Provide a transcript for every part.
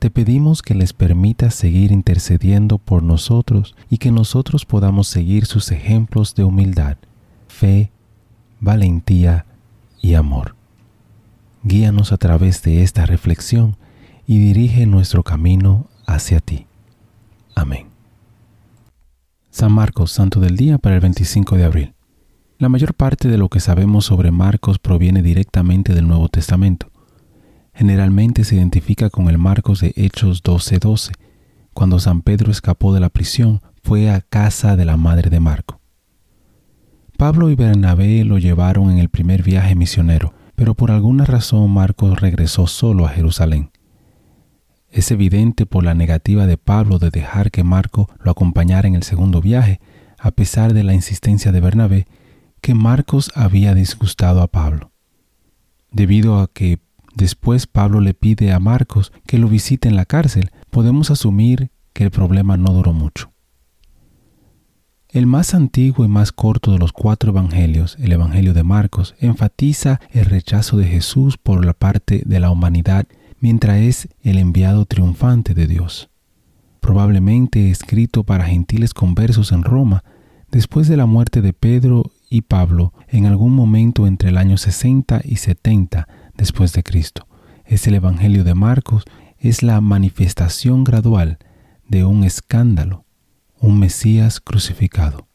Te pedimos que les permitas seguir intercediendo por nosotros y que nosotros podamos seguir sus ejemplos de humildad, fe, valentía y amor. Guíanos a través de esta reflexión y dirige nuestro camino hacia ti. Amén. San Marcos, Santo del Día para el 25 de abril. La mayor parte de lo que sabemos sobre Marcos proviene directamente del Nuevo Testamento generalmente se identifica con el Marcos de Hechos 12:12. Cuando San Pedro escapó de la prisión, fue a casa de la madre de Marco. Pablo y Bernabé lo llevaron en el primer viaje misionero, pero por alguna razón Marcos regresó solo a Jerusalén. Es evidente por la negativa de Pablo de dejar que Marco lo acompañara en el segundo viaje, a pesar de la insistencia de Bernabé, que Marcos había disgustado a Pablo. Debido a que Después Pablo le pide a Marcos que lo visite en la cárcel. Podemos asumir que el problema no duró mucho. El más antiguo y más corto de los cuatro evangelios, el Evangelio de Marcos, enfatiza el rechazo de Jesús por la parte de la humanidad mientras es el enviado triunfante de Dios. Probablemente escrito para gentiles conversos en Roma, después de la muerte de Pedro y Pablo en algún momento entre el año 60 y 70 después de Cristo. Es el Evangelio de Marcos, es la manifestación gradual de un escándalo, un Mesías crucificado.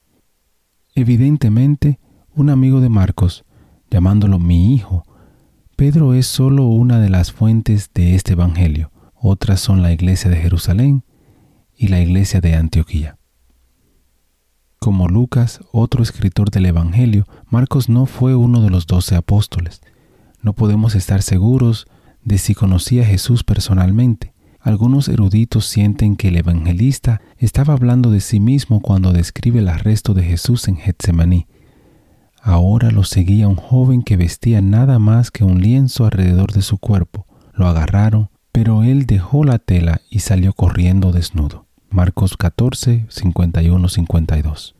Evidentemente, un amigo de Marcos, llamándolo mi hijo, Pedro es solo una de las fuentes de este Evangelio. Otras son la iglesia de Jerusalén y la iglesia de Antioquía. Como Lucas, otro escritor del Evangelio, Marcos no fue uno de los doce apóstoles. No podemos estar seguros de si conocía a Jesús personalmente. Algunos eruditos sienten que el evangelista estaba hablando de sí mismo cuando describe el arresto de Jesús en Getsemaní. Ahora lo seguía un joven que vestía nada más que un lienzo alrededor de su cuerpo. Lo agarraron, pero él dejó la tela y salió corriendo desnudo. Marcos 14, 51-52.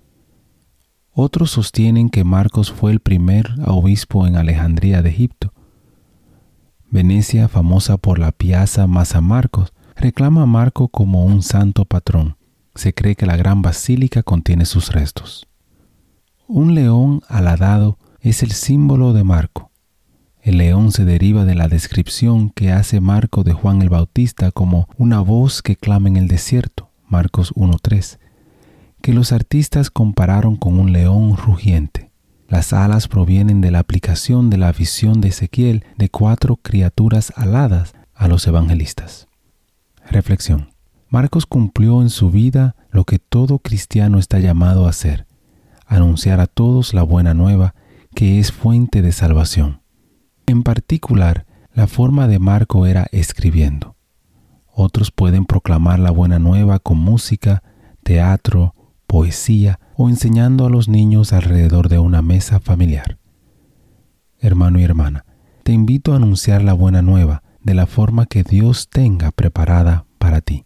Otros sostienen que Marcos fue el primer obispo en Alejandría de Egipto. Venecia, famosa por la Piazza Massa Marcos, reclama a Marco como un santo patrón. Se cree que la gran basílica contiene sus restos. Un león aladado es el símbolo de Marco. El león se deriva de la descripción que hace Marco de Juan el Bautista como una voz que clama en el desierto, Marcos 1.3 que los artistas compararon con un león rugiente. Las alas provienen de la aplicación de la visión de Ezequiel de cuatro criaturas aladas a los evangelistas. Reflexión. Marcos cumplió en su vida lo que todo cristiano está llamado a hacer, anunciar a todos la buena nueva que es fuente de salvación. En particular, la forma de Marco era escribiendo. Otros pueden proclamar la buena nueva con música, teatro, poesía o enseñando a los niños alrededor de una mesa familiar. Hermano y hermana, te invito a anunciar la buena nueva de la forma que Dios tenga preparada para ti.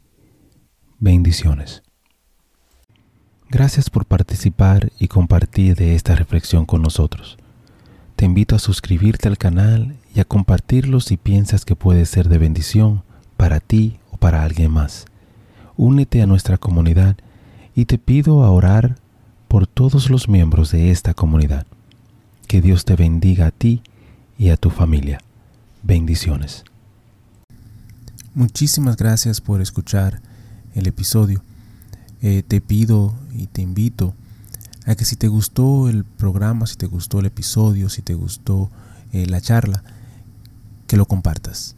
Bendiciones. Gracias por participar y compartir de esta reflexión con nosotros. Te invito a suscribirte al canal y a compartirlo si piensas que puede ser de bendición para ti o para alguien más. Únete a nuestra comunidad y te pido a orar por todos los miembros de esta comunidad. Que Dios te bendiga a ti y a tu familia. Bendiciones. Muchísimas gracias por escuchar el episodio. Eh, te pido y te invito a que si te gustó el programa, si te gustó el episodio, si te gustó eh, la charla, que lo compartas.